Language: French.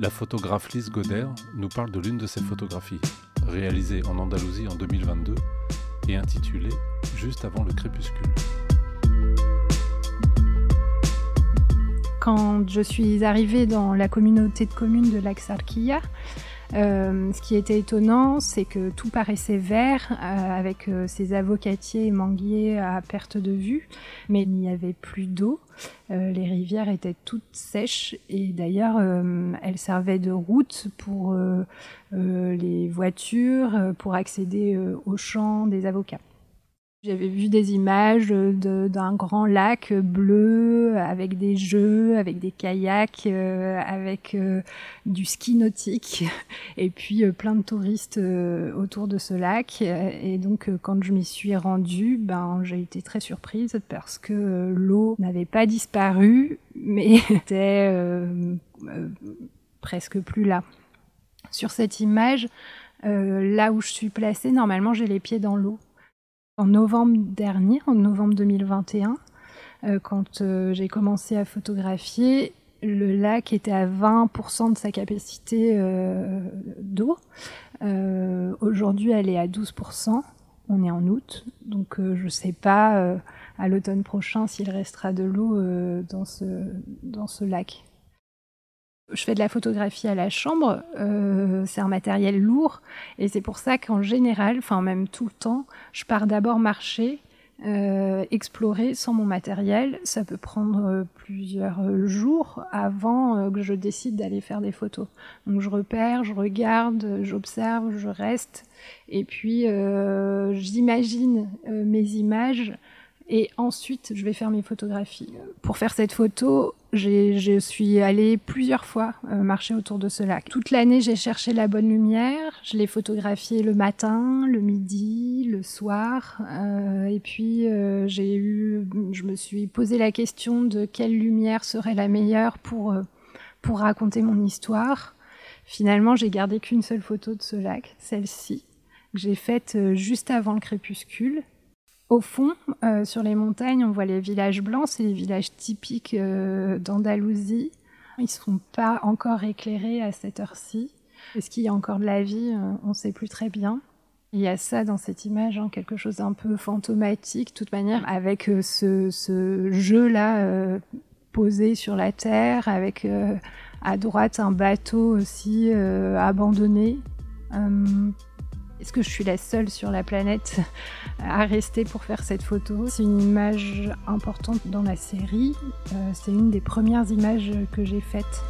La photographe Lise Goder nous parle de l'une de ses photographies, réalisée en Andalousie en 2022 et intitulée Juste avant le crépuscule. Quand je suis arrivée dans la communauté de communes de l'Axarquilla, euh, ce qui était étonnant, c'est que tout paraissait vert, euh, avec euh, ces avocatiers et manguiers à perte de vue, mais il n'y avait plus d'eau. les rivières étaient toutes sèches et d'ailleurs elles servaient de route pour les voitures, pour accéder aux champs des avocats. J'avais vu des images d'un grand lac bleu avec des jeux, avec des kayaks, euh, avec euh, du ski nautique et puis euh, plein de touristes autour de ce lac. Et donc quand je m'y suis rendue, ben j'ai été très surprise parce que l'eau n'avait pas disparu, mais était presque plus là. Sur cette image, là où je suis placée, normalement j'ai les pieds dans l'eau en novembre dernier, en novembre 2021, euh, quand euh, j'ai commencé à photographier, le lac était à 20% de sa capacité euh, d'eau. Aujourd'hui, elle est à 12%. On est en août, donc je ne sais pas à l'automne prochain s'il restera de l'eau dans, ce, dans ce lac. Je fais de la photographie à la chambre, euh, c'est un matériel lourd et c'est pour ça qu'en général, enfin même tout le temps, je pars d'abord marcher, euh, explorer sans mon matériel. Ça peut prendre euh, plusieurs jours avant que je décide d'aller faire des photos. Donc je repère, je regarde, j'observe, je reste et puis j'imagine mes images et ensuite je vais faire mes photographies. Pour faire cette photo, je suis allée plusieurs fois euh, marcher autour de ce lac. Toute l'année, j'ai cherché la bonne lumière. Je l'ai photographié le matin, le midi, le soir. Euh, et puis, euh, j'ai eu, je me suis posé la question de quelle lumière serait la meilleure pour, pour raconter mon histoire. Finalement, j'ai gardé qu'une seule photo de ce lac, celle-ci, que j'ai faite juste avant le crépuscule. Au fond, euh, sur les montagnes, on voit les villages blancs, c'est les villages typiques euh, d'Andalousie. Ils ne sont pas encore éclairés à cette heure-ci. Est-ce qu'il y a encore de la vie? Euh, On ne sait plus très bien. Il y a ça dans cette image, hein, quelque chose d'un peu fantomatique, de toute manière, avec ce, jeu-là posé sur la terre, avec à droite un bateau aussi abandonné. Est-ce que je suis la seule sur la planète à rester pour faire cette photo C'est une image importante dans la série. Euh, c'est une des premières images que j'ai faites.